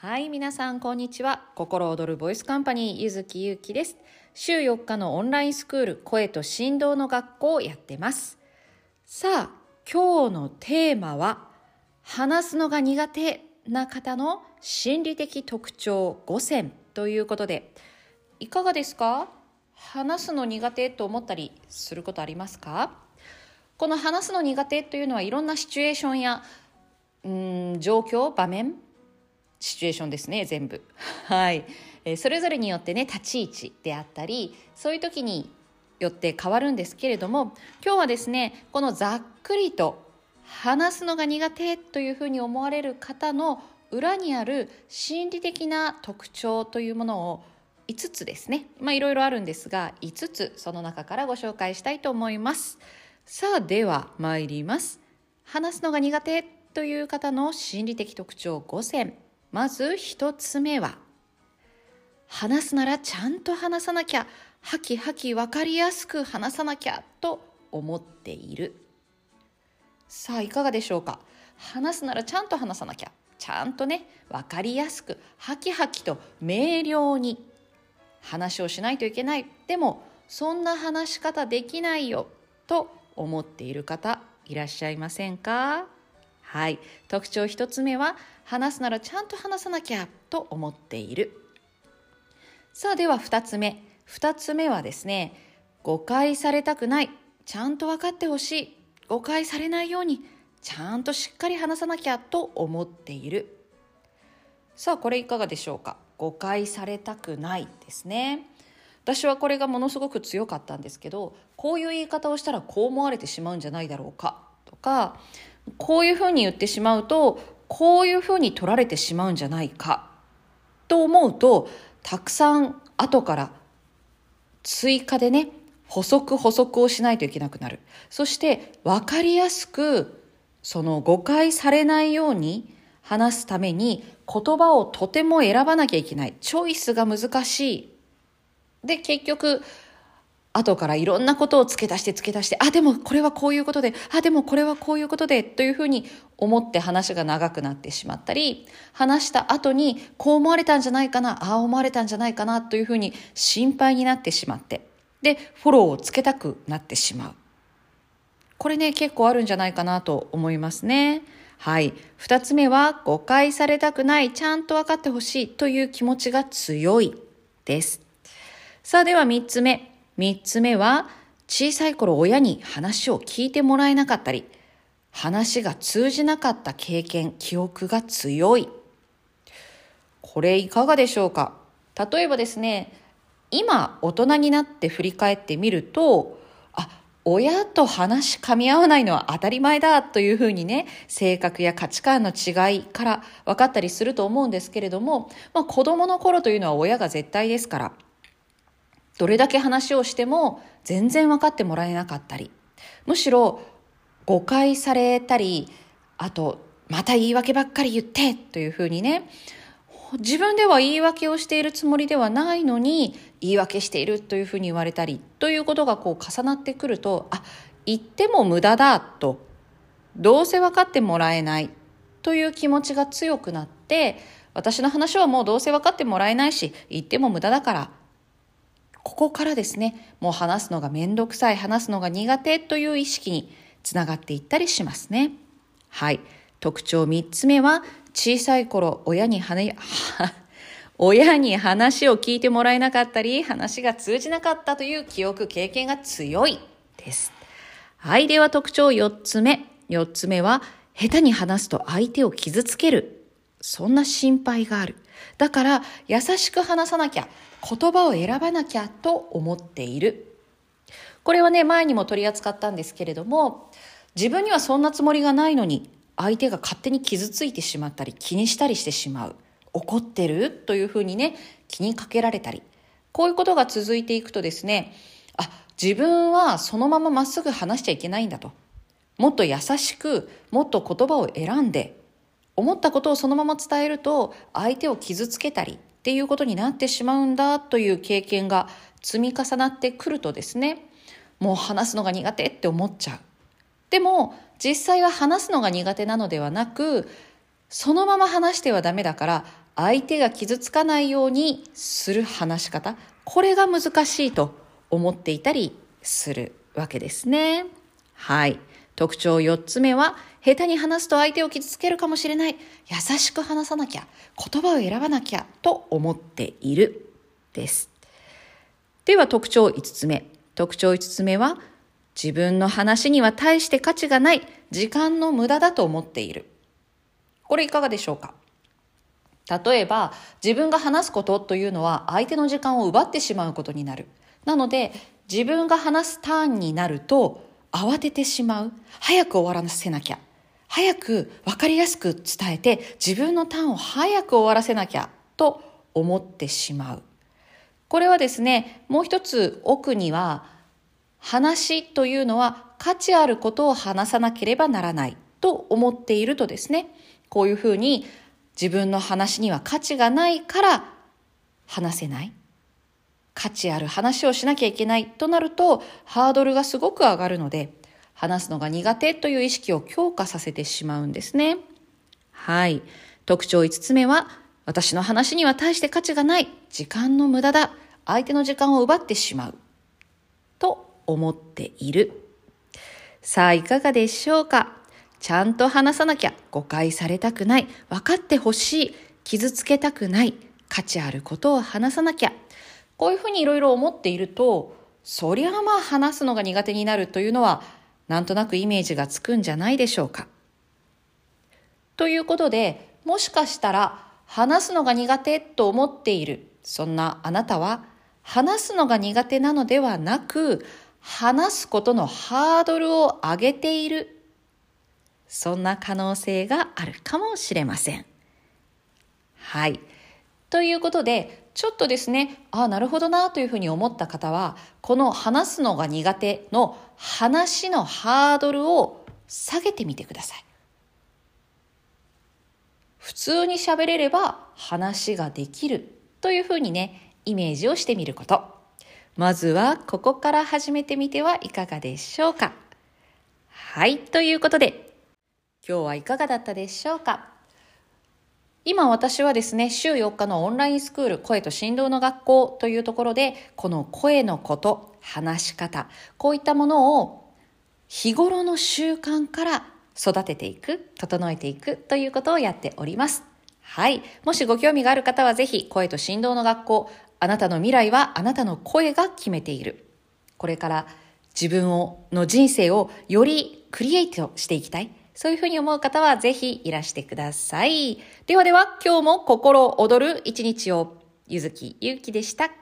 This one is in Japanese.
はい、皆さん、こんにちは。心躍るボイスカンパニー、ゆずきゆうきです。週4日のオンラインスクール、声と振動の学校をやってます。さあ、今日のテーマは、話すのが苦手な方の心理的特徴5選ということで、いかがですか？話すの苦手と思ったりすることありますか？この話すの苦手というのはいろんなシチュエーションやうん状況場面シチュエーションですね全部。はい、えーそれぞれによってね立ち位置であったりそういう時によって変わるんですけれども今日はですねこのざっくりと話すのが苦手というふうに思われる方の裏にある心理的な特徴というものを5つですね。まあいろいろあるんですが5つその中からご紹介したいと思います。さあでは参ります。話すのが苦手という方の心理的特徴5選。まず1つ目は話すならちゃんと話さなきゃはきはき分かりやすく話さなきゃと思っている。さあいかがでしょうか？話すならちゃんと話さなきゃちゃんとね分かりやすくはきはきと明瞭に話をしないといけない。でもそんな話し方できないよと思っている方いらっしゃいませんか？はい。特徴一つ目は話すならちゃんと話さなきゃと思っている。さあでは二つ目。二つ目はですね誤解されたくないちゃんと分かってほしい誤解されないようにちゃんとしっかり話さなきゃと思っている。さあこれいかがでしょうか？誤解されたくないですね。私はこれがものすごく強かったんですけどこういう言い方をしたらこう思われてしまうんじゃないだろうかとかこういうふうに言ってしまうとこういうふうに取られてしまうんじゃないかと思うとたくさん後から追加でね補足補足をしないといけなくなる。そして分かりやすくその誤解されないように話すために言葉をとても選ばなきゃいけない。チョイスが難しい。で結局後からいろんなことを付け足して付け足してあでもこれはこういうことであでもこれはこういうことでというふうに思って話が長くなってしまったり話した後にこう思われたんじゃないかなああ思われたんじゃないかなというふうに心配になってしまってでフォローをつけたくなってしまう。これね結構あるんじゃないかなと思いますね。はい。二つ目は誤解されたくないちゃんと分かってほしいという気持ちが強いです。さあでは三つ目。三つ目は小さい頃親に話を聞いてもらえなかったり話が通じなかった経験記憶が強い。これいかがでしょうか？例えばですね今大人になって振り返ってみるとあ親と話噛み合わないのは当たり前だというふうにね性格や価値観の違いから分かったりすると思うんですけれども、まあ、子供の頃というのは親が絶対ですからどれだけ話をしても全然分かってもらえなかったりむしろ誤解されたりあとまた言い訳ばっかり言ってというふうにね自分では言い訳をしているつもりではないのに言い訳しているというふうに言われたりということがこう重なってくるとあ言っても無駄だとどうせ分かってもらえないという気持ちが強くなって私の話はもうどうせ分かってもらえないし言っても無駄だからここからですねもう話すのが面倒くさい話すのが苦手という意識につながっていったりしますね。はい。特徴3つ目は小さい頃親に話 親に話を聞いてもらえなかったり話が通じなかったという記憶経験が強いです。はい。では特徴4つ目。4つ目は下手に話すと相手を傷つける。そんな心配がある。だから優しく話さなきゃ言葉を選ばなきゃと思っている。これはね前にも取り扱ったんですけれども自分にはそんなつもりがないのに相手が勝手に傷ついてしまったり気にしたりしてしまう。怒ってる？というふうにね気にかけられたり。こういうことが続いていくとですねあ自分はそのまままっすぐ話しちゃいけないんだと。もっと優しくもっと言葉を選んで思ったことをそのまま伝えると相手を傷つけたりっていうことになってしまうんだという経験が積み重なってくるとですねもう話すのが苦手って思っちゃうでも実際は話すのが苦手なのではなくそのまま話してはダメだから相手が傷つかないようにする話し方、これが難しいと思っていたりするわけですね。はい。特徴4つ目は、下手に話すと相手を傷つけるかもしれない。優しく話さなきゃ。言葉を選ばなきゃ。と思っている。です。では特徴5つ目。特徴5つ目は、自分の話には大して価値がない。時間の無駄だと思っている。これいかがでしょうか？例えば、自分が話すことというのは相手の時間を奪ってしまうことになる。なので、自分が話すターンになると、慌ててしまう。早く終わらせなきゃ。早く分かりやすく伝えて自分のターンを早く終わらせなきゃと思ってしまう。これはですね、もう一つ奥には話というのは価値あることを話さなければならないと思っているとですね、こういうふうに自分の話には価値がないから話せない。価値ある話をしなきゃいけないとなるとハードルがすごく上がるので話すのが苦手という意識を強化させてしまうんですね。はい。特徴5つ目は私の話には大して価値がない。時間の無駄だ。相手の時間を奪ってしまう。と思っている。さあ、いかがでしょうか？ちゃんと話さなきゃ誤解されたくない。分かってほしい。傷つけたくない。価値あることを話さなきゃ。こういうふうにいろいろ思っていると、そりゃまあ話すのが苦手になるというのは、なんとなくイメージがつくんじゃないでしょうか。ということで、もしかしたら話すのが苦手と思っている、そんなあなたは、話すのが苦手なのではなく、話すことのハードルを上げている、そんな可能性があるかもしれません。はい。ということで、ちょっとですね、ああ、なるほどなというふうに思った方は、この話すのが苦手の話のハードルを下げてみてください。普通に喋れれば話ができるというふうにね、イメージをしてみること。まずはここから始めてみてはいかがでしょうか。はい、ということで、今日はいかがだったでしょうか。今私はですね、週4日のオンラインスクール声と振動の学校というところで、この声のこと、話し方、こういったものを日頃の習慣から育てていく、整えていくということをやっております。はい。もしご興味がある方はぜひ声と振動の学校、あなたの未来はあなたの声が決めている。これから自分をの人生をよりクリエイトしていきたい。そういうふうに思う方はぜひいらしてください。ではでは、今日も心躍る一日を、ゆずきゆうきでした。